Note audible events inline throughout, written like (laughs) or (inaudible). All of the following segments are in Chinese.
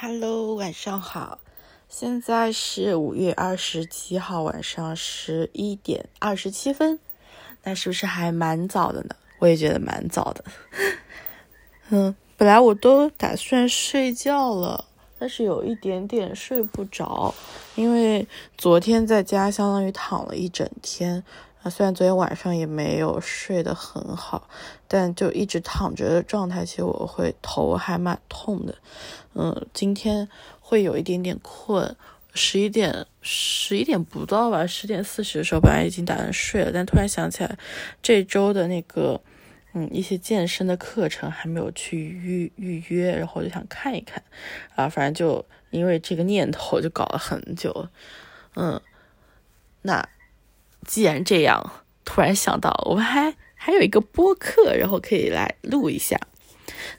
Hello，晚上好，现在是五月二十七号晚上十一点二十七分，那是不是还蛮早的呢？我也觉得蛮早的。嗯，本来我都打算睡觉了，但是有一点点睡不着，因为昨天在家相当于躺了一整天。虽然昨天晚上也没有睡得很好，但就一直躺着的状态，其实我会头还蛮痛的。嗯，今天会有一点点困，十一点十一点不到吧，十点四十的时候本来已经打算睡了，但突然想起来这周的那个嗯一些健身的课程还没有去预预约，然后就想看一看啊，反正就因为这个念头就搞了很久。嗯，那。既然这样，突然想到我们还还有一个播客，然后可以来录一下。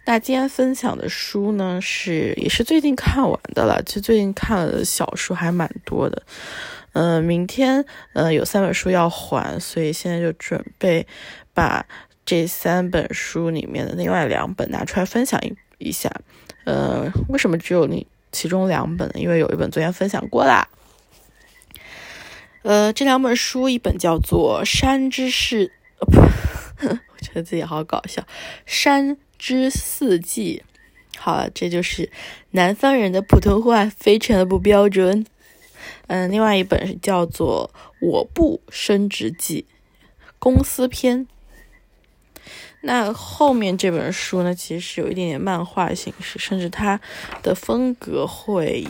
那今天分享的书呢，是也是最近看完的了。其实最近看了的小说还蛮多的。嗯，明天嗯有三本书要还，所以现在就准备把这三本书里面的另外两本拿出来分享一一下。呃，为什么只有那其中两本呢？因为有一本昨天分享过啦。呃，这两本书，一本叫做《山之四》，(laughs) 我觉得自己好搞笑，《山之四季》。好，这就是南方人的普通话，非常的不标准。嗯，另外一本是叫做《我不升职记》，公司篇。那后面这本书呢，其实是有一点点漫画形式，甚至它的风格会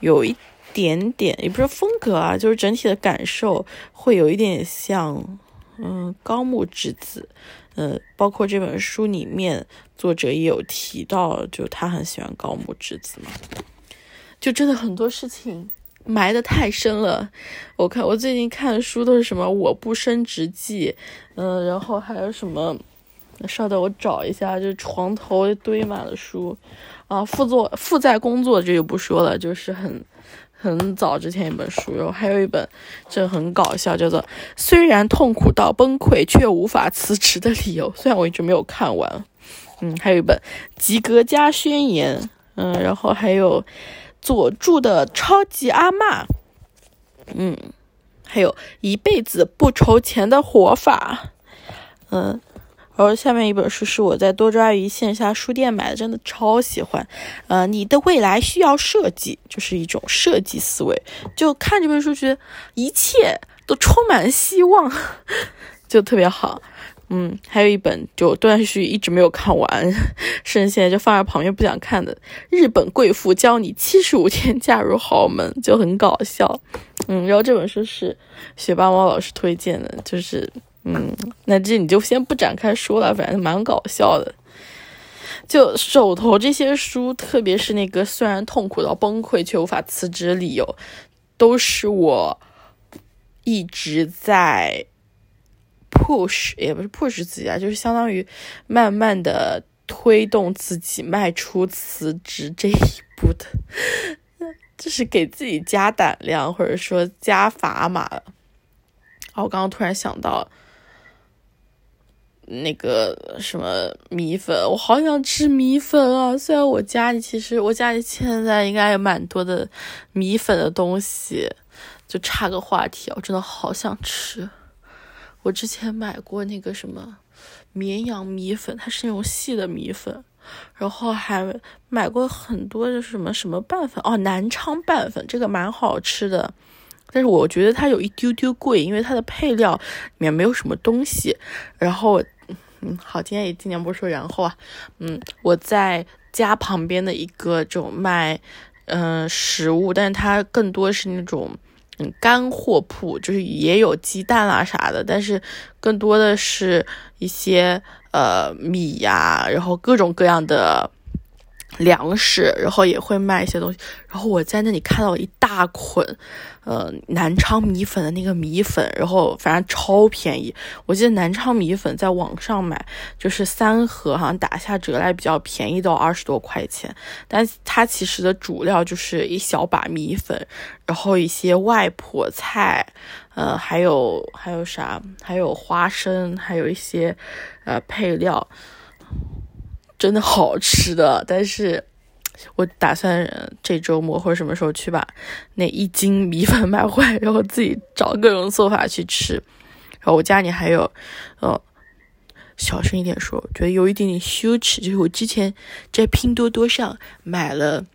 有一。点点也不是风格啊，就是整体的感受会有一点像，嗯，高木直子，呃，包括这本书里面作者也有提到，就他很喜欢高木直子嘛，就真的很多事情埋的太深了。我看我最近看书都是什么《我不升职记》，嗯，然后还有什么，稍等我找一下，就床头堆满了书啊，负作负债工作这就不说了，就是很。很早之前一本书，然后还有一本，这很搞笑，叫做《虽然痛苦到崩溃却无法辞职的理由》。虽然我一直没有看完，嗯，还有一本《及格加宣言》，嗯，然后还有佐助的《超级阿嬷》，嗯，还有一辈子不愁钱的活法，嗯。然后下面一本书是我在多抓鱼线下书店买的，真的超喜欢。呃，你的未来需要设计，就是一种设计思维。就看这本书，觉得一切都充满希望，(laughs) 就特别好。嗯，还有一本就断续一直没有看完，甚至现在就放在旁边不想看的《日本贵妇教你七十五天嫁入豪门》，就很搞笑。嗯，然后这本书是学霸猫老师推荐的，就是。嗯，那这你就先不展开说了，反正蛮搞笑的。就手头这些书，特别是那个虽然痛苦到崩溃却无法辞职的理由，都是我一直在 push，也不是 push 自己啊，就是相当于慢慢的推动自己迈出辞职这一步的，(laughs) 就是给自己加胆量或者说加砝码了。我刚刚突然想到。那个什么米粉，我好想吃米粉啊！虽然我家里其实我家里现在应该有蛮多的米粉的东西，就插个话题，我真的好想吃。我之前买过那个什么绵阳米粉，它是那种细的米粉，然后还买过很多的什么什么拌粉哦，南昌拌粉，这个蛮好吃的。但是我觉得它有一丢丢贵，因为它的配料里面没有什么东西。然后，嗯，好，今天也尽量不说然后啊，嗯，我在家旁边的一个这种卖，嗯，食物，但是它更多是那种，嗯，干货铺，就是也有鸡蛋啊啥的，但是更多的是一些呃米呀，然后各种各样的。粮食，然后也会卖一些东西，然后我在那里看到一大捆，呃，南昌米粉的那个米粉，然后反正超便宜。我记得南昌米粉在网上买就是三盒，好像打下折来比较便宜，到二十多块钱。但它其实的主料就是一小把米粉，然后一些外婆菜，呃，还有还有啥，还有花生，还有一些呃配料。真的好吃的，但是我打算这周末或者什么时候去把那一斤米粉买回来，然后自己找各种做法去吃。然后我家里还有，呃，小声一点说，觉得有一点点羞耻，就是我之前在拼多多上买了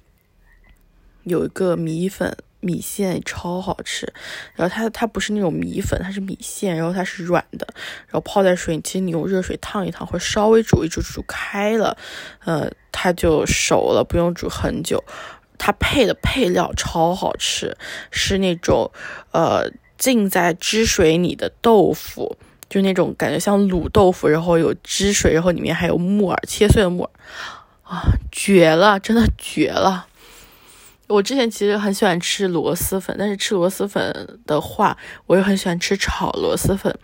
有一个米粉。米线超好吃，然后它它不是那种米粉，它是米线，然后它是软的，然后泡在水里，其实你用热水烫一烫，或者稍微煮一煮，煮开了，呃，它就熟了，不用煮很久。它配的配料超好吃，是那种呃浸在汁水里的豆腐，就那种感觉像卤豆腐，然后有汁水，然后里面还有木耳，切碎的木耳，啊，绝了，真的绝了。我之前其实很喜欢吃螺蛳粉，但是吃螺蛳粉的话，我又很喜欢吃炒螺蛳粉。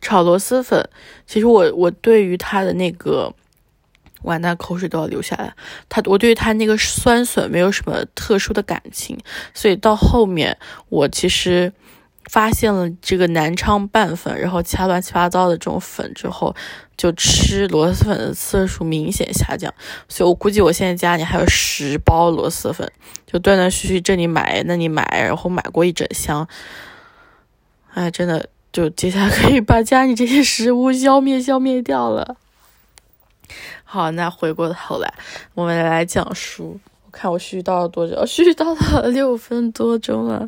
炒螺蛳粉，其实我我对于它的那个，完蛋，口水都要流下来。它，我对于它那个酸笋没有什么特殊的感情，所以到后面我其实。发现了这个南昌拌粉，然后其他乱七八糟的这种粉之后，就吃螺蛳粉的次数明显下降。所以我估计我现在家里还有十包螺蛳粉，就断断续续这里买那里买，然后买过一整箱。哎，真的，就接下来可以把家里这些食物消灭消灭掉了。好，那回过头来，我们来讲书。我看我絮叨了多久？絮叨了 (laughs) 六分多钟了，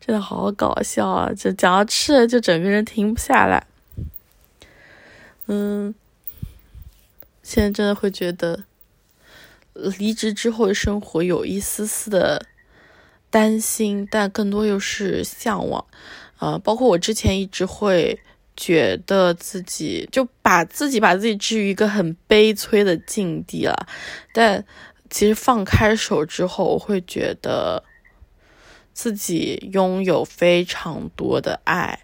真的好搞笑啊！就讲到吃的，就整个人停不下来。嗯，现在真的会觉得离职之后的生活有一丝丝的担心，但更多又是向往。啊，包括我之前一直会觉得自己就把自己把自己置于一个很悲催的境地了，但。其实放开手之后，我会觉得自己拥有非常多的爱，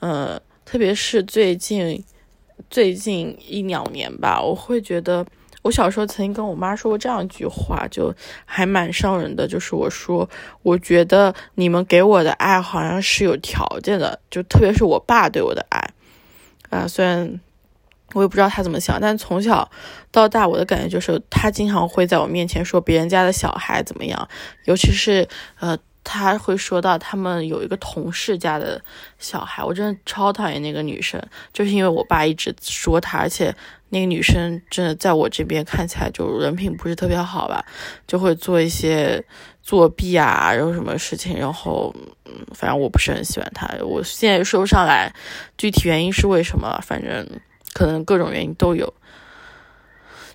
嗯，特别是最近最近一两年吧，我会觉得，我小时候曾经跟我妈说过这样一句话，就还蛮伤人的，就是我说，我觉得你们给我的爱好像是有条件的，就特别是我爸对我的爱，啊，虽然。我也不知道他怎么想，但从小到大，我的感觉就是他经常会在我面前说别人家的小孩怎么样，尤其是呃，他会说到他们有一个同事家的小孩，我真的超讨厌那个女生，就是因为我爸一直说她，而且那个女生真的在我这边看起来就人品不是特别好吧，就会做一些作弊啊，然后什么事情，然后嗯，反正我不是很喜欢她，我现在说不上来具体原因是为什么，反正。可能各种原因都有，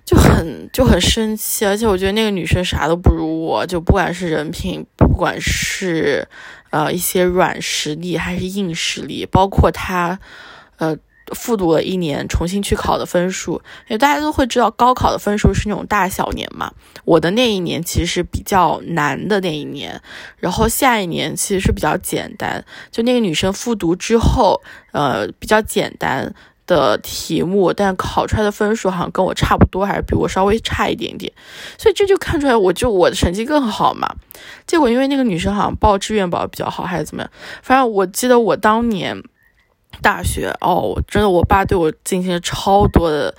就很就很生气，而且我觉得那个女生啥都不如我，就不管是人品，不管是呃一些软实力还是硬实力，包括她呃复读了一年重新去考的分数，因为大家都会知道高考的分数是那种大小年嘛，我的那一年其实是比较难的那一年，然后下一年其实是比较简单，就那个女生复读之后，呃比较简单。的题目，但考出来的分数好像跟我差不多，还是比我稍微差一点点，所以这就看出来，我就我的成绩更好嘛。结果因为那个女生好像报志愿报比较好，还是怎么样？反正我记得我当年大学哦，真的，我爸对我进行了超多的，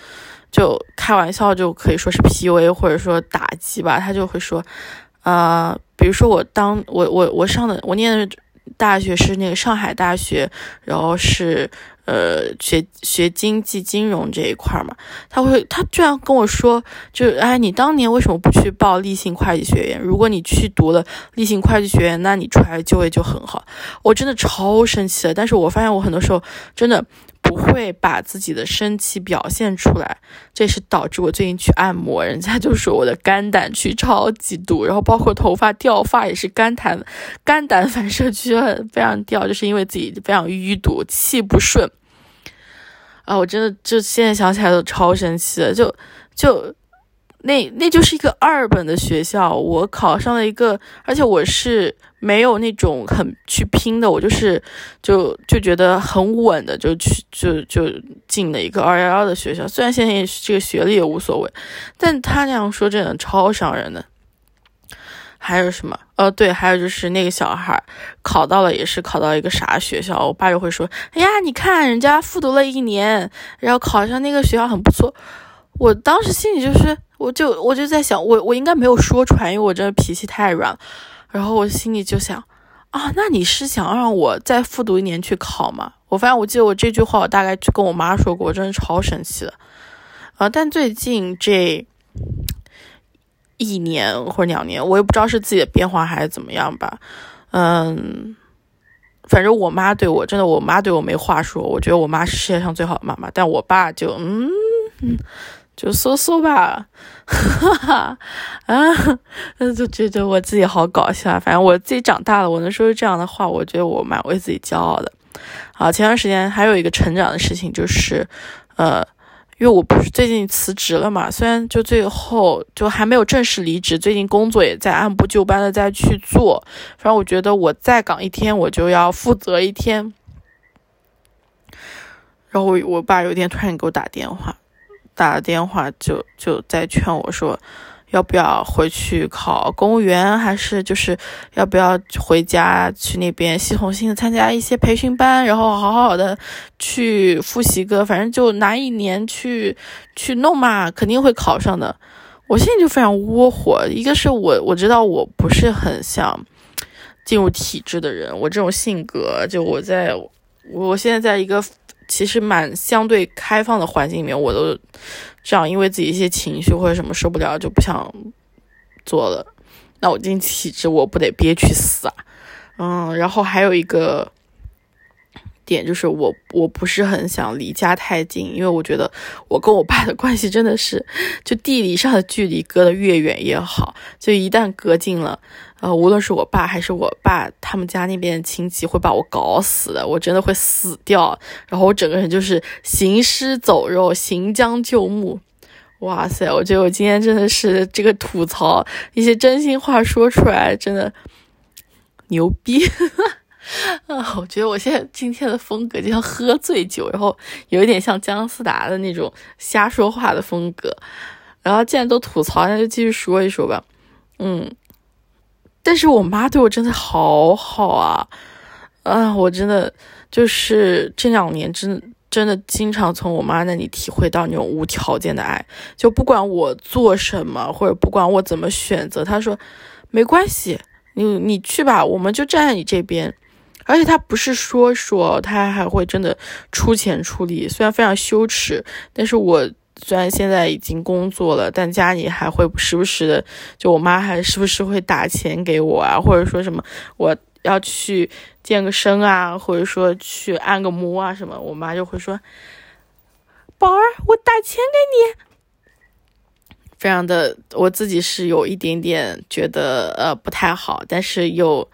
就开玩笑就可以说是 PUA 或者说打击吧。他就会说，呃，比如说我当我我我上的我念的大学是那个上海大学，然后是。呃，学学经济金融这一块嘛，他会，他居然跟我说，就哎，你当年为什么不去报立信会计学院？如果你去读了立信会计学院，那你出来就业就很好。我真的超生气的，但是我发现我很多时候真的。不会把自己的生气表现出来，这是导致我最近去按摩，人家就说我的肝胆区超级堵，然后包括头发掉发也是肝胆肝胆反射区非常掉，就是因为自己非常淤堵，气不顺。啊，我真的就现在想起来都超生气的，就就。那那就是一个二本的学校，我考上了一个，而且我是没有那种很去拼的，我就是就就觉得很稳的，就去就就进了一个二幺幺的学校。虽然现在这个学历也无所谓，但他那样说真的超伤人的。还有什么？呃，对，还有就是那个小孩考到了，也是考到一个啥学校？我爸就会说：“哎呀，你看人家复读了一年，然后考上那个学校很不错。”我当时心里就是，我就我就在想，我我应该没有说出来，因为我真的脾气太软。然后我心里就想，啊，那你是想让我再复读一年去考吗？我发现我记得我这句话，我大概就跟我妈说过，我真的超生气的。啊，但最近这一年或者两年，我也不知道是自己的变化还是怎么样吧。嗯，反正我妈对我真的，我妈对我没话说。我觉得我妈是世界上最好的妈妈，但我爸就嗯，就说说吧，(laughs) 哈哈啊，就觉得我自己好搞笑。反正我自己长大了，我能说出这样的话，我觉得我蛮为自己骄傲的。啊，前段时间还有一个成长的事情，就是呃。因为我不是最近辞职了嘛，虽然就最后就还没有正式离职，最近工作也在按部就班的在去做。反正我觉得我在岗一天，我就要负责一天。然后我我爸有一天突然给我打电话，打了电话就就在劝我说。要不要回去考公务员，还是就是要不要回家去那边系统性的参加一些培训班，然后好好的去复习个，反正就拿一年去去弄嘛，肯定会考上的。我现在就非常窝火，一个是我我知道我不是很想进入体制的人，我这种性格，就我在我现在在一个。其实蛮相对开放的环境里面，我都这样，因为自己一些情绪或者什么受不了就不想做了。那我进体制，我不得憋屈死啊！嗯，然后还有一个点就是，我我不是很想离家太近，因为我觉得我跟我爸的关系真的是，就地理上的距离隔得越远越好，就一旦隔近了。呃，无论是我爸还是我爸他们家那边亲戚，会把我搞死的，我真的会死掉。然后我整个人就是行尸走肉、行将就木。哇塞，我觉得我今天真的是这个吐槽一些真心话说出来，真的牛逼。(laughs) (laughs) 啊，我觉得我现在今天的风格就像喝醉酒，然后有一点像姜思达的那种瞎说话的风格。然后既然都吐槽，那就继续说一说吧。嗯。但是我妈对我真的好好啊，啊，我真的就是这两年真真的经常从我妈那里体会到那种无条件的爱，就不管我做什么或者不管我怎么选择，她说没关系，你你去吧，我们就站在你这边，而且她不是说说，她还会真的出钱出力，虽然非常羞耻，但是我。虽然现在已经工作了，但家里还会时不时的，就我妈还时不时会打钱给我啊，或者说什么我要去健个身啊，或者说去按个摩啊什么，我妈就会说：“宝儿，我打钱给你。”非常的，我自己是有一点点觉得呃不太好，但是又。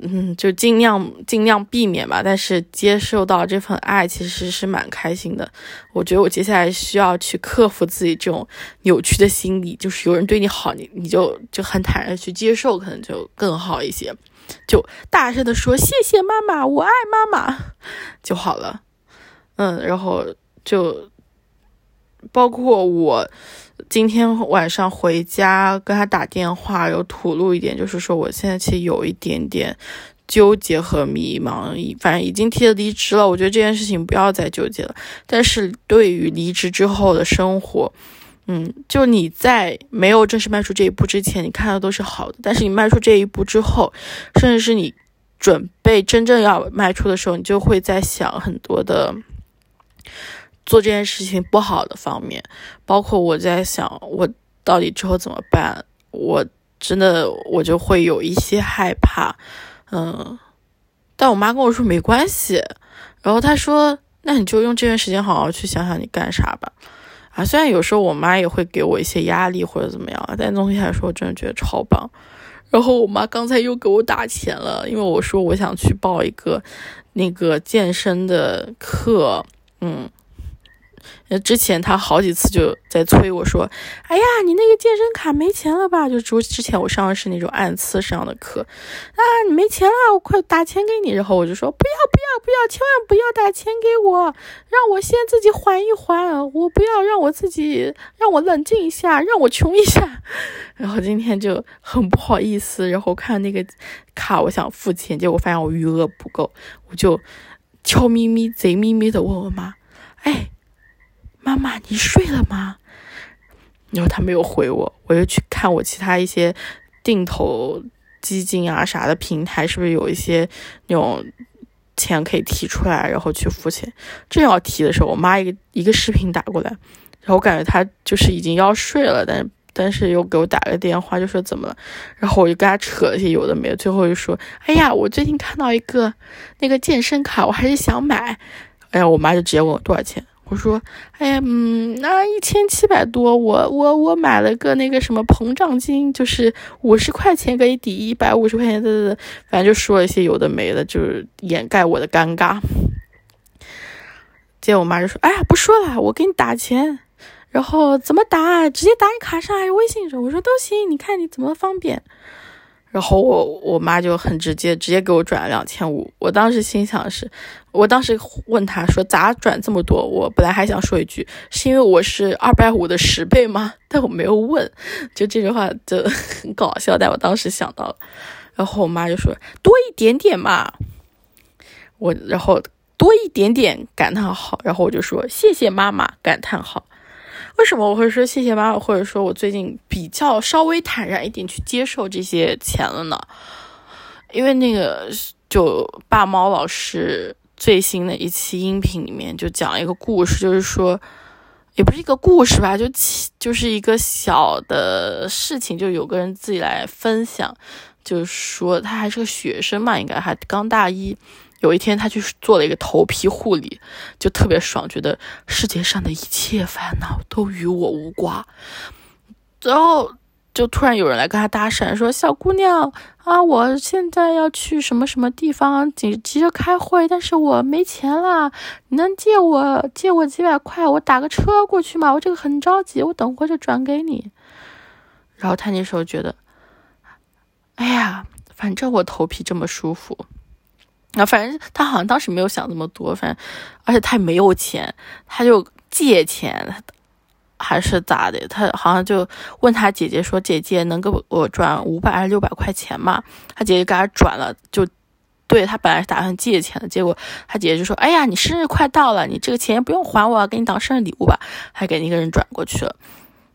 嗯，就尽量尽量避免吧。但是接受到这份爱，其实是蛮开心的。我觉得我接下来需要去克服自己这种扭曲的心理，就是有人对你好，你你就就很坦然去接受，可能就更好一些。就大声的说谢谢妈妈，我爱妈妈就好了。嗯，然后就包括我。今天晚上回家跟他打电话，有吐露一点，就是说我现在其实有一点点纠结和迷茫，反正已经提了离职了，我觉得这件事情不要再纠结了。但是对于离职之后的生活，嗯，就你在没有正式迈出这一步之前，你看到都是好的，但是你迈出这一步之后，甚至是你准备真正要迈出的时候，你就会在想很多的。做这件事情不好的方面，包括我在想，我到底之后怎么办？我真的我就会有一些害怕，嗯。但我妈跟我说没关系，然后她说，那你就用这段时间好好去想想你干啥吧。啊，虽然有时候我妈也会给我一些压力或者怎么样，但总体来说，我真的觉得超棒。然后我妈刚才又给我打钱了，因为我说我想去报一个那个健身的课，嗯。呃之前他好几次就在催我说：“哎呀，你那个健身卡没钱了吧？”就之之前我上的是那种按次上的课，啊，你没钱了，我快打钱给你。然后我就说：“不要不要不要，千万不要打钱给我，让我先自己缓一缓，我不要让我自己让我冷静一下，让我穷一下。”然后今天就很不好意思，然后看那个卡，我想付钱，结果发现我余额不够，我就悄咪咪、贼咪咪的问我妈：“哎。”妈妈，你睡了吗？然后他没有回我，我就去看我其他一些定投基金啊啥的平台，是不是有一些那种钱可以提出来，然后去付钱。正要提的时候，我妈一个一个视频打过来，然后我感觉她就是已经要睡了，但是但是又给我打个电话，就说怎么了，然后我就跟她扯了些有的没的，最后就说，哎呀，我最近看到一个那个健身卡，我还是想买。哎呀，我妈就直接问我多少钱。我说，哎呀，嗯，那一千七百多，我我我买了个那个什么膨胀金，就是五十块钱可以抵一百五十块钱的，反正就说一些有的没的，就是掩盖我的尴尬。结果我妈就说，哎呀，不说了，我给你打钱，然后怎么打？直接打你卡上还是微信上？我说都行，你看你怎么方便。然后我我妈就很直接，直接给我转了两千五。我当时心想是，我当时问他说咋转这么多？我本来还想说一句，是因为我是二百五的十倍吗？(laughs) 但我没有问，就这句话就 (laughs) 很搞笑。但我当时想到了，然后我妈就说多一点点嘛。我然后多一点点感叹号，然后我就说谢谢妈妈感叹号。为什么我会说谢谢妈妈，或者说我最近比较稍微坦然一点去接受这些钱了呢？因为那个就爸猫老师最新的一期音频里面就讲一个故事，就是说也不是一个故事吧，就就是一个小的事情，就有个人自己来分享，就是说他还是个学生嘛，应该还刚大一。有一天，他去做了一个头皮护理，就特别爽，觉得世界上的一切烦恼都与我无关。然后就突然有人来跟他搭讪，说：“小姑娘啊，我现在要去什么什么地方，紧急着开会，但是我没钱了，你能借我借我几百块，我打个车过去吗？我这个很着急，我等会就转给你。”然后他那时候觉得，哎呀，反正我头皮这么舒服。啊，反正他好像当时没有想那么多，反正，而且他也没有钱，他就借钱，还是咋的？他好像就问他姐姐说：“姐姐能给我转五百还是六百块钱吗？”他姐姐给他转了，就对他本来是打算借钱的，结果他姐姐就说：“哎呀，你生日快到了，你这个钱不用还我，给你当生日礼物吧。”还给那个人转过去了。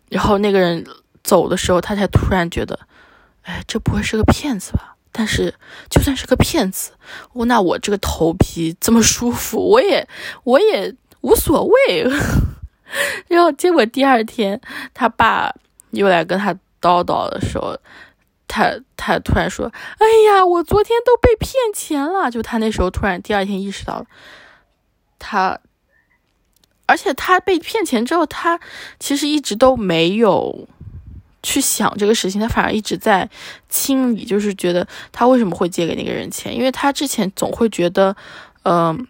然后那个人走的时候，他才突然觉得：“哎，这不会是个骗子吧？”但是，就算是个骗子，我那我这个头皮这么舒服，我也我也无所谓。(laughs) 然后结果第二天，他爸又来跟他叨叨的时候，他他突然说：“哎呀，我昨天都被骗钱了。”就他那时候突然第二天意识到了，他，而且他被骗钱之后，他其实一直都没有。去想这个事情，他反而一直在清理，就是觉得他为什么会借给那个人钱，因为他之前总会觉得，嗯，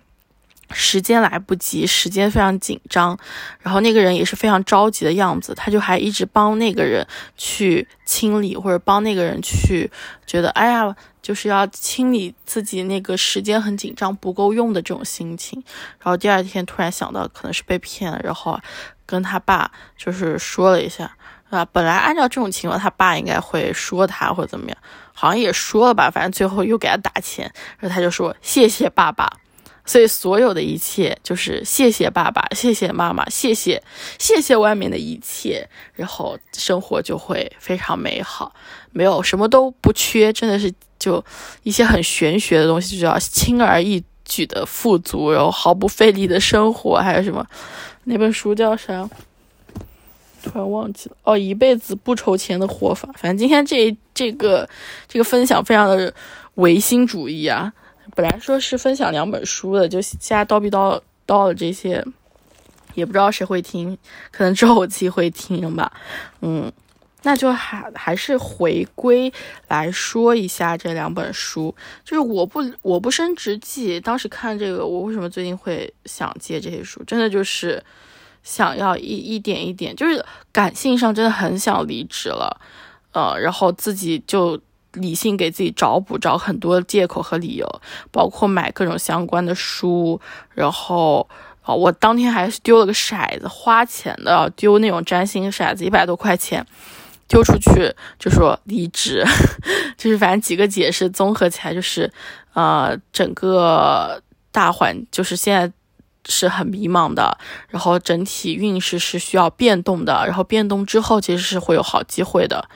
时间来不及，时间非常紧张，然后那个人也是非常着急的样子，他就还一直帮那个人去清理，或者帮那个人去觉得，哎呀，就是要清理自己那个时间很紧张不够用的这种心情，然后第二天突然想到可能是被骗了，然后跟他爸就是说了一下。啊，本来按照这种情况，他爸应该会说他或者怎么样，好像也说了吧，反正最后又给他打钱，然后他就说谢谢爸爸，所以所有的一切就是谢谢爸爸，谢谢妈妈，谢谢谢谢外面的一切，然后生活就会非常美好，没有什么都不缺，真的是就一些很玄学的东西，就叫轻而易举的富足，然后毫不费力的生活，还有什么那本书叫啥？突然忘记了哦，一辈子不愁钱的活法。反正今天这这个这个分享非常的唯心主义啊。本来说是分享两本书的，就现在叨逼叨叨的这些，也不知道谁会听，可能之后我自己会听吧。嗯，那就还还是回归来说一下这两本书。就是我不我不升职记，当时看这个，我为什么最近会想借这些书？真的就是。想要一一点一点，就是感性上真的很想离职了，呃，然后自己就理性给自己找补，找很多借口和理由，包括买各种相关的书，然后啊，我当天还是丢了个骰子，花钱的，丢那种占星骰子，一百多块钱，丢出去就说离职，(laughs) 就是反正几个解释综合起来就是，呃，整个大环就是现在。是很迷茫的，然后整体运势是需要变动的，然后变动之后其实是会有好机会的。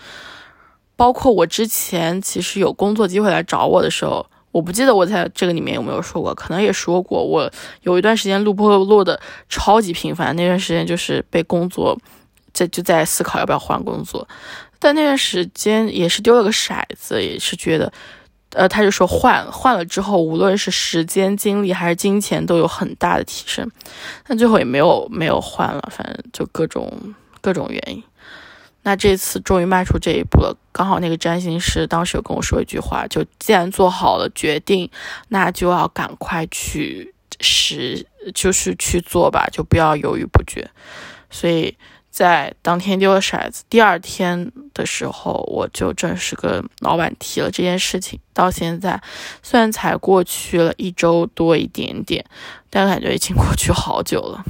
包括我之前其实有工作机会来找我的时候，我不记得我在这个里面有没有说过，可能也说过。我有一段时间录播录的超级频繁，那段时间就是被工作在就在思考要不要换工作，但那段时间也是丢了个骰子，也是觉得。呃，他就说换换了之后，无论是时间、精力还是金钱，都有很大的提升。但最后也没有没有换了，反正就各种各种原因。那这次终于迈出这一步了。刚好那个占星师当时有跟我说一句话，就既然做好了决定，那就要赶快去实，就是去做吧，就不要犹豫不决。所以。在当天丢了骰子，第二天的时候，我就正式跟老板提了这件事情。到现在，虽然才过去了一周多一点点，但感觉已经过去好久了。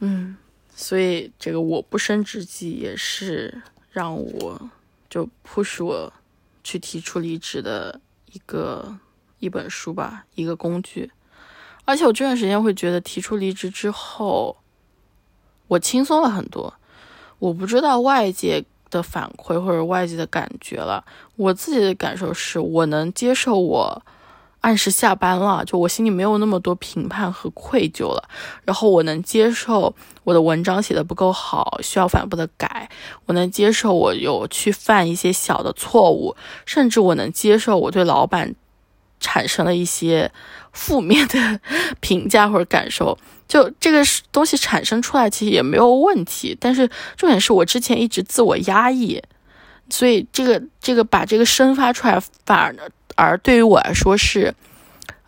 嗯，所以这个我不生之计也是让我就 push 我去提出离职的一个一本书吧，一个工具。而且我这段时间会觉得提出离职之后，我轻松了很多。我不知道外界的反馈或者外界的感觉了，我自己的感受是我能接受我按时下班了，就我心里没有那么多评判和愧疚了。然后我能接受我的文章写的不够好，需要反复的改。我能接受我有去犯一些小的错误，甚至我能接受我对老板产生了一些。负面的 (laughs) 评价或者感受，就这个东西产生出来其实也没有问题，但是重点是我之前一直自我压抑，所以这个这个把这个生发出来，反而呢而对于我来说是，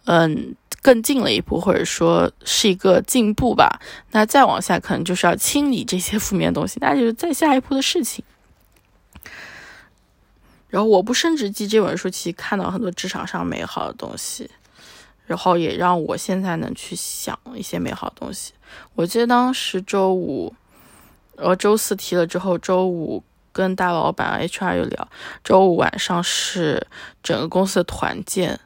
嗯，更进了一步，或者说是一个进步吧。那再往下可能就是要清理这些负面东西，那就是再下一步的事情。然后我不升职记这本书，其实看到很多职场上美好的东西。然后也让我现在能去想一些美好的东西。我记得当时周五，呃，周四提了之后，周五跟大老板 HR 又聊，周五晚上是整个公司的团建。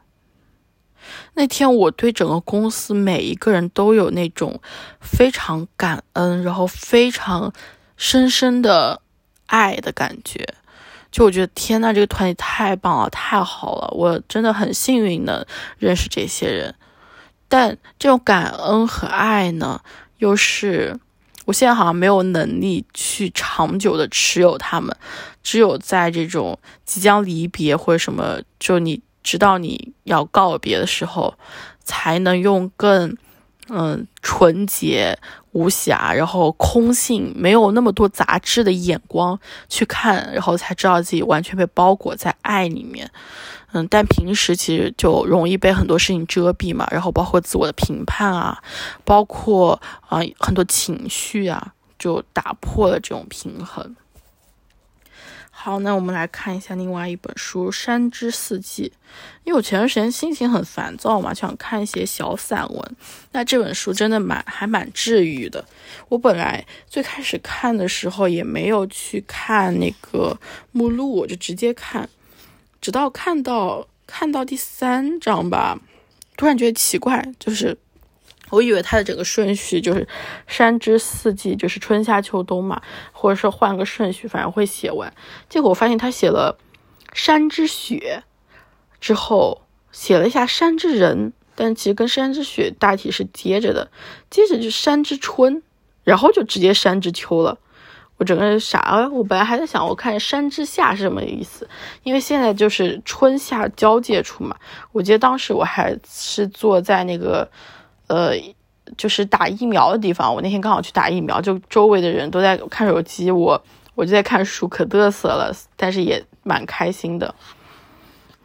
那天我对整个公司每一个人都有那种非常感恩，然后非常深深的爱的感觉。就我觉得天呐，这个团体太棒了，太好了！我真的很幸运能认识这些人，但这种感恩和爱呢，又是我现在好像没有能力去长久的持有它们，只有在这种即将离别或者什么，就你知道你要告别的时候，才能用更嗯纯洁。无瑕，然后空性，没有那么多杂质的眼光去看，然后才知道自己完全被包裹在爱里面。嗯，但平时其实就容易被很多事情遮蔽嘛，然后包括自我的评判啊，包括啊很多情绪啊，就打破了这种平衡。好，那我们来看一下另外一本书《山之四季》，因为我前段时间心情很烦躁嘛，就想看一些小散文。那这本书真的蛮还蛮治愈的。我本来最开始看的时候也没有去看那个目录，我就直接看，直到看到看到第三章吧，突然觉得奇怪，就是。我以为它的整个顺序就是山之四季，就是春夏秋冬嘛，或者说换个顺序，反正会写完。结果我发现他写了山之雪，之后写了一下山之人，但其实跟山之雪大体是接着的。接着就山之春，然后就直接山之秋了。我整个人傻了。我本来还在想，我看山之夏是什么意思，因为现在就是春夏交界处嘛。我记得当时我还是坐在那个。呃，就是打疫苗的地方。我那天刚好去打疫苗，就周围的人都在看手机，我我就在看书，可嘚瑟了，但是也蛮开心的。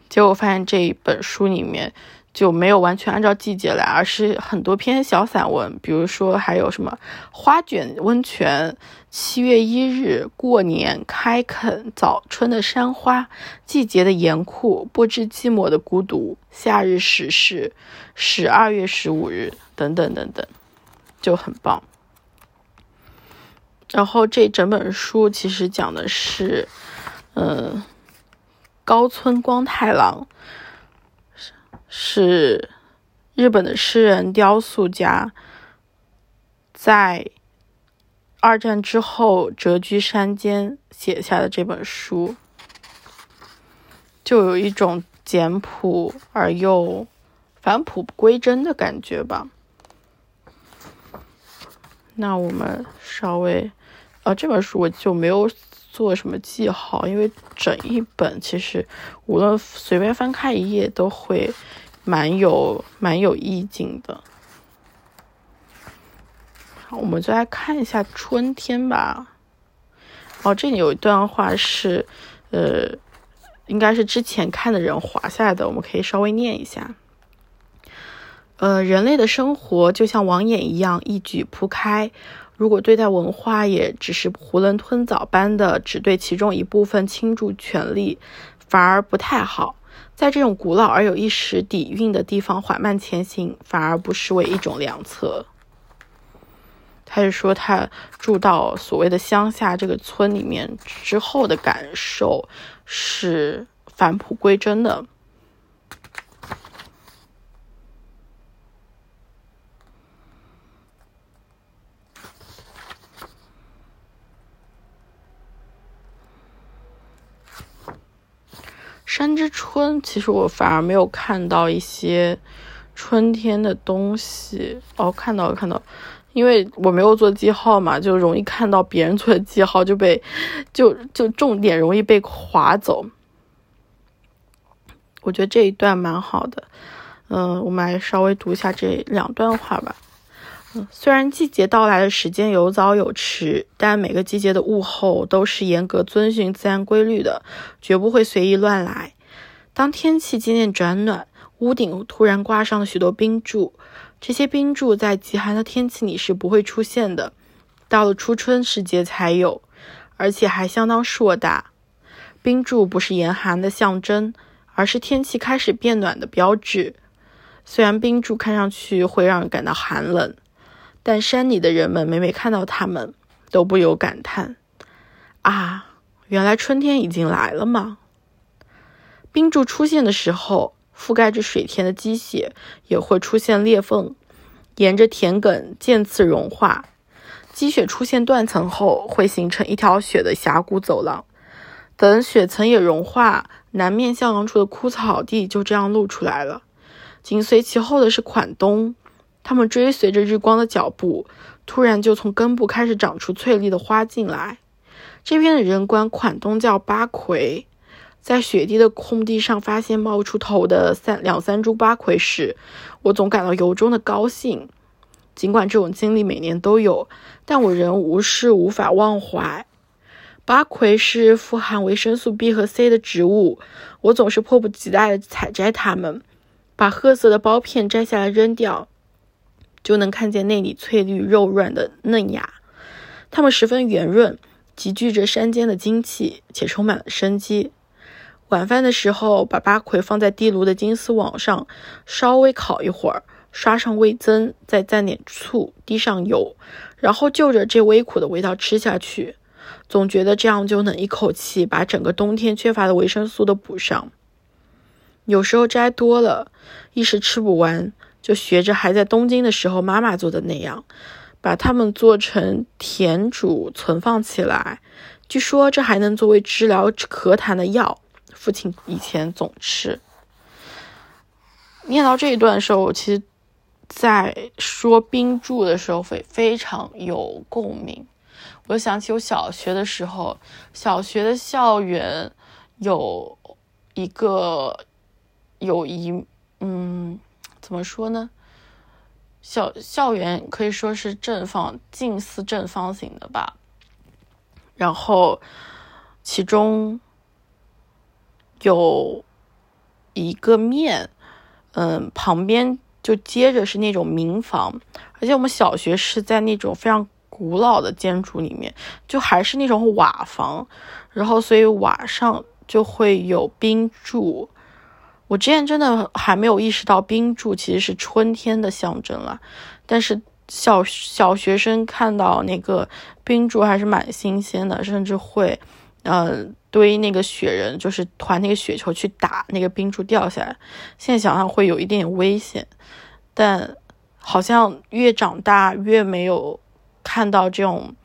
结果发现这一本书里面就没有完全按照季节来，而是很多篇小散文，比如说还有什么花卷温泉、七月一日、过年、开垦、早春的山花、季节的严酷、不知寂寞的孤独、夏日时事。十二月十五日，等等等等，就很棒。然后这整本书其实讲的是，嗯，高村光太郎是日本的诗人、雕塑家，在二战之后谪居山间写下的这本书，就有一种简朴而又返璞归真的感觉吧。那我们稍微，呃，这本书我就没有做什么记号，因为整一本其实无论随便翻开一页都会蛮有蛮有意境的。好，我们就来看一下春天吧。哦，这里有一段话是，呃，应该是之前看的人划下来的，我们可以稍微念一下。呃，人类的生活就像网眼一样一举铺开。如果对待文化也只是囫囵吞枣般的只对其中一部分倾注全力，反而不太好。在这种古老而有一时底蕴的地方缓慢前行，反而不失为一种良策。他就说，他住到所谓的乡下这个村里面之后的感受是返璞归真的。山之春，其实我反而没有看到一些春天的东西哦，看到了看到，因为我没有做记号嘛，就容易看到别人做的记号就被就就重点容易被划走。我觉得这一段蛮好的，嗯，我们来稍微读一下这两段话吧。虽然季节到来的时间有早有迟，但每个季节的物候都是严格遵循自然规律的，绝不会随意乱来。当天气渐渐转暖，屋顶突然挂上了许多冰柱，这些冰柱在极寒的天气里是不会出现的，到了初春时节才有，而且还相当硕大。冰柱不是严寒的象征，而是天气开始变暖的标志。虽然冰柱看上去会让人感到寒冷。但山里的人们每每看到它们，都不由感叹：“啊，原来春天已经来了吗？”冰柱出现的时候，覆盖着水田的积雪也会出现裂缝，沿着田埂渐次融化。积雪出现断层后，会形成一条雪的峡谷走廊。等雪层也融化，南面向阳处的枯草地就这样露出来了。紧随其后的是款冬。它们追随着日光的脚步，突然就从根部开始长出翠绿的花茎来。这边的人管款冬叫八葵。在雪地的空地上发现冒出头的三两三株八葵时，我总感到由衷的高兴。尽管这种经历每年都有，但我仍无事无法忘怀。八葵是富含维生素 B 和 C 的植物，我总是迫不及待地采摘它们，把褐色的苞片摘下来扔掉。就能看见内里翠绿、肉软的嫩芽，它们十分圆润，集聚着山间的精气，且充满了生机。晚饭的时候，把八葵放在地炉的金丝网上，稍微烤一会儿，刷上味增，再蘸点醋，滴上油，然后就着这微苦的味道吃下去，总觉得这样就能一口气把整个冬天缺乏的维生素都补上。有时候摘多了，一时吃不完。就学着还在东京的时候妈妈做的那样，把它们做成甜煮存放起来。据说这还能作为治疗咳痰的药。父亲以前总吃。念到这一段的时候，我其实，在说冰柱的时候会非常有共鸣。我想起我小学的时候，小学的校园有一个有一嗯。怎么说呢？校校园可以说是正方，近似正方形的吧。然后其中有一个面，嗯，旁边就接着是那种民房，而且我们小学是在那种非常古老的建筑里面，就还是那种瓦房，然后所以瓦上就会有冰柱。我之前真的还没有意识到冰柱其实是春天的象征了，但是小小学生看到那个冰柱还是蛮新鲜的，甚至会，呃，堆那个雪人，就是团那个雪球去打那个冰柱掉下来。现在想想会有一点点危险，但好像越长大越没有看到这种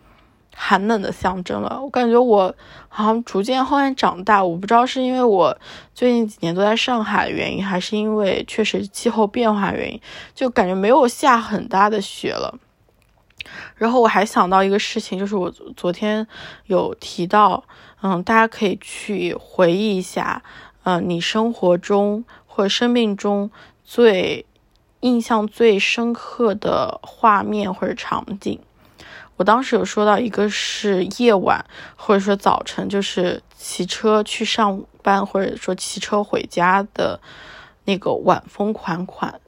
寒冷的象征了。我感觉我好像逐渐后面长大，我不知道是因为我最近几年都在上海的原因，还是因为确实气候变化原因，就感觉没有下很大的雪了。然后我还想到一个事情，就是我昨天有提到，嗯，大家可以去回忆一下，嗯，你生活中或者生命中最印象最深刻的画面或者场景。我当时有说到一个是夜晚，或者说早晨，就是骑车去上班，或者说骑车回家的那个晚风款款，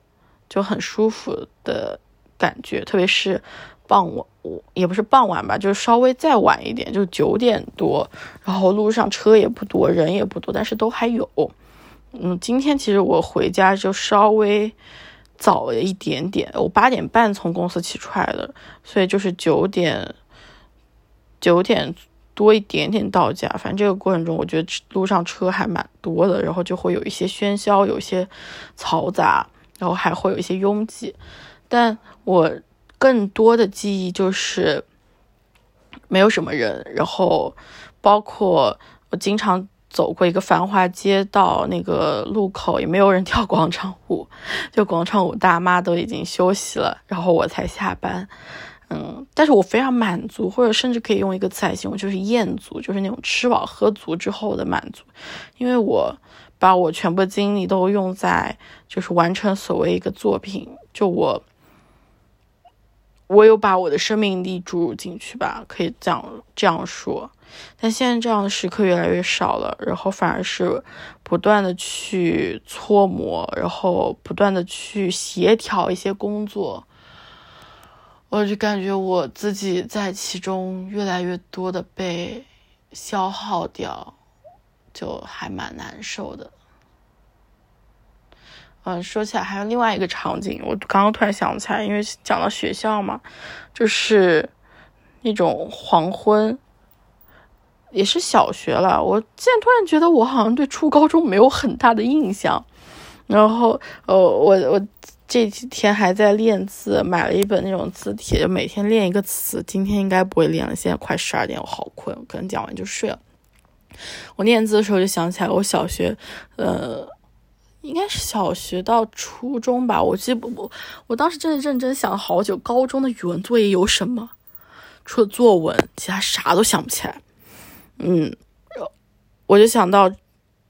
就很舒服的感觉，特别是。傍晚，我也不是傍晚吧，就是稍微再晚一点，就九点多，然后路上车也不多，人也不多，但是都还有。嗯，今天其实我回家就稍微早了一点点，我八点半从公司骑出来的，所以就是九点九点多一点点到家。反正这个过程中，我觉得路上车还蛮多的，然后就会有一些喧嚣，有一些嘈杂，然后还会有一些拥挤，但我。更多的记忆就是没有什么人，然后包括我经常走过一个繁华街道，那个路口也没有人跳广场舞，(laughs) 就广场舞大妈都已经休息了，然后我才下班。嗯，但是我非常满足，或者甚至可以用一个词来形容，就是厌足，就是那种吃饱喝足之后的满足，因为我把我全部精力都用在就是完成所谓一个作品，就我。我有把我的生命力注入进去吧，可以这样这样说。但现在这样的时刻越来越少了，然后反而是不断的去搓磨，然后不断的去协调一些工作，我就感觉我自己在其中越来越多的被消耗掉，就还蛮难受的。嗯，说起来还有另外一个场景，我刚刚突然想起来，因为讲到学校嘛，就是那种黄昏，也是小学了。我现在突然觉得我好像对初高中没有很大的印象。然后，呃，我我这几天还在练字，买了一本那种字帖，就每天练一个词。今天应该不会练了，现在快十二点，我好困，可能讲完就睡了。我练字的时候就想起来，我小学，呃。应该是小学到初中吧，我记不不，我当时真的认真想了好久，高中的语文作业有什么？除了作文，其他啥都想不起来。嗯，我就想到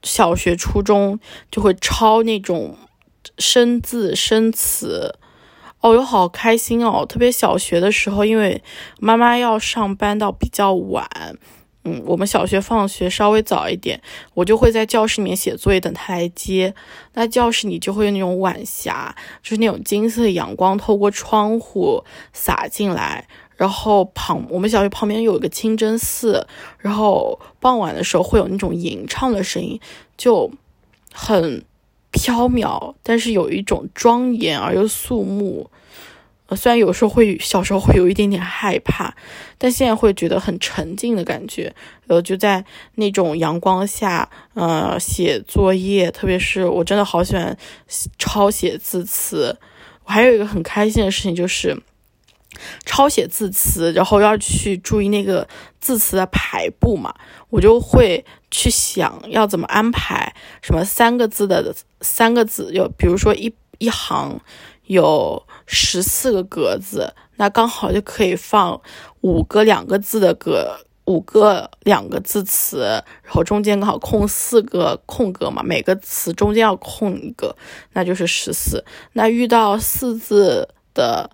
小学、初中就会抄那种生字、生词，哦，哟，好开心哦！特别小学的时候，因为妈妈要上班到比较晚。嗯，我们小学放学稍微早一点，我就会在教室里面写作业，等她来接。那教室里就会有那种晚霞，就是那种金色的阳光透过窗户洒进来。然后旁我们小学旁边有一个清真寺，然后傍晚的时候会有那种吟唱的声音，就很飘渺，但是有一种庄严而又肃穆。虽然有时候会小时候会有一点点害怕，但现在会觉得很沉静的感觉。呃，就在那种阳光下，呃，写作业，特别是我真的好喜欢抄写字词。我还有一个很开心的事情就是抄写字词，然后要去注意那个字词的排布嘛，我就会去想要怎么安排，什么三个字的三个字，有比如说一一行有。十四个格子，那刚好就可以放五个两个字的格，五个两个字词，然后中间刚好空四个空格嘛，每个词中间要空一个，那就是十四。那遇到四字的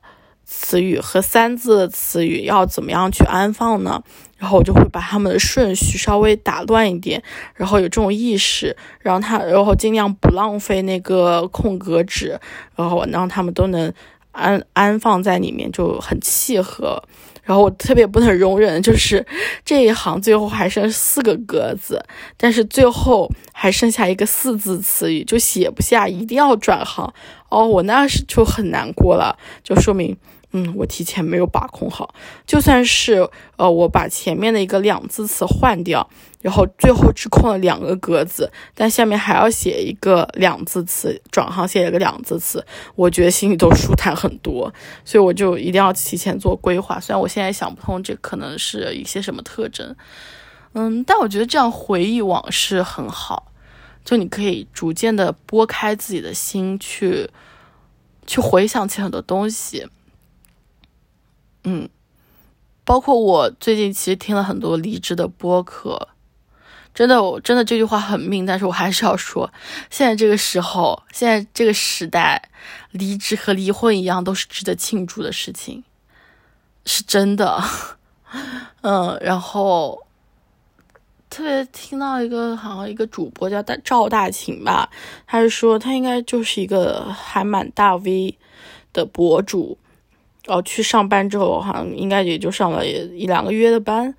词语和三字的词语，要怎么样去安放呢？然后我就会把它们的顺序稍微打乱一点，然后有这种意识，让他，然后尽量不浪费那个空格纸，然后让他们都能。安安放在里面就很契合，然后我特别不能容忍，就是这一行最后还剩四个格子，但是最后还剩下一个四字词语，就写不下，一定要转行。哦，我那是就很难过了，就说明，嗯，我提前没有把控好。就算是呃，我把前面的一个两字词换掉，然后最后只空了两个格子，但下面还要写一个两字词，转行写一个两字词，我觉得心里都舒坦很多，所以我就一定要提前做规划。虽然我现在想不通这可能是一些什么特征，嗯，但我觉得这样回忆往事很好，就你可以逐渐的拨开自己的心去，去回想起很多东西，嗯，包括我最近其实听了很多离职的播客。真的，我真的这句话很命，但是我还是要说，现在这个时候，现在这个时代，离职和离婚一样，都是值得庆祝的事情，是真的。(laughs) 嗯，然后特别听到一个好像一个主播叫大赵大琴吧，他是说他应该就是一个还蛮大 V 的博主，然后去上班之后，好像应该也就上了一两个月的班，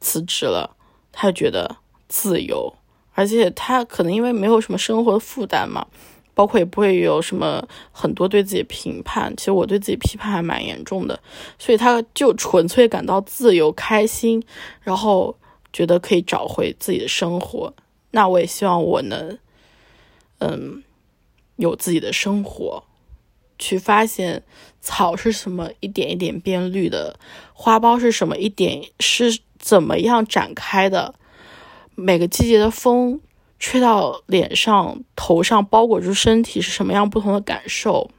辞职了，他觉得。自由，而且他可能因为没有什么生活的负担嘛，包括也不会有什么很多对自己评判。其实我对自己批判还蛮严重的，所以他就纯粹感到自由、开心，然后觉得可以找回自己的生活。那我也希望我能，嗯，有自己的生活，去发现草是什么一点一点变绿的，花苞是什么一点是怎么样展开的。每个季节的风吹到脸上、头上，包裹住身体是什么样不同的感受？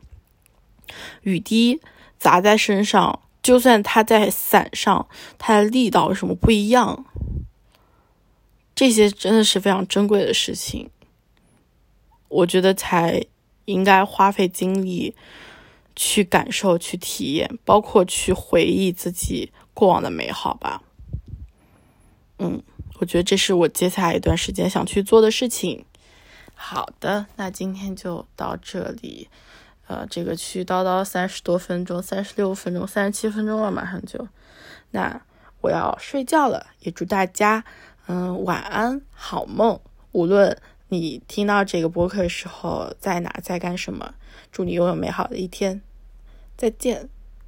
雨滴砸在身上，就算它在伞上，它的力道有什么不一样？这些真的是非常珍贵的事情，我觉得才应该花费精力去感受、去体验，包括去回忆自己过往的美好吧。嗯。我觉得这是我接下来一段时间想去做的事情。好的，那今天就到这里。呃，这个去叨叨三十多分钟，三十六分钟，三十七分钟了，马上就。那我要睡觉了，也祝大家嗯晚安，好梦。无论你听到这个播客的时候在哪，在干什么，祝你拥有美好的一天。再见。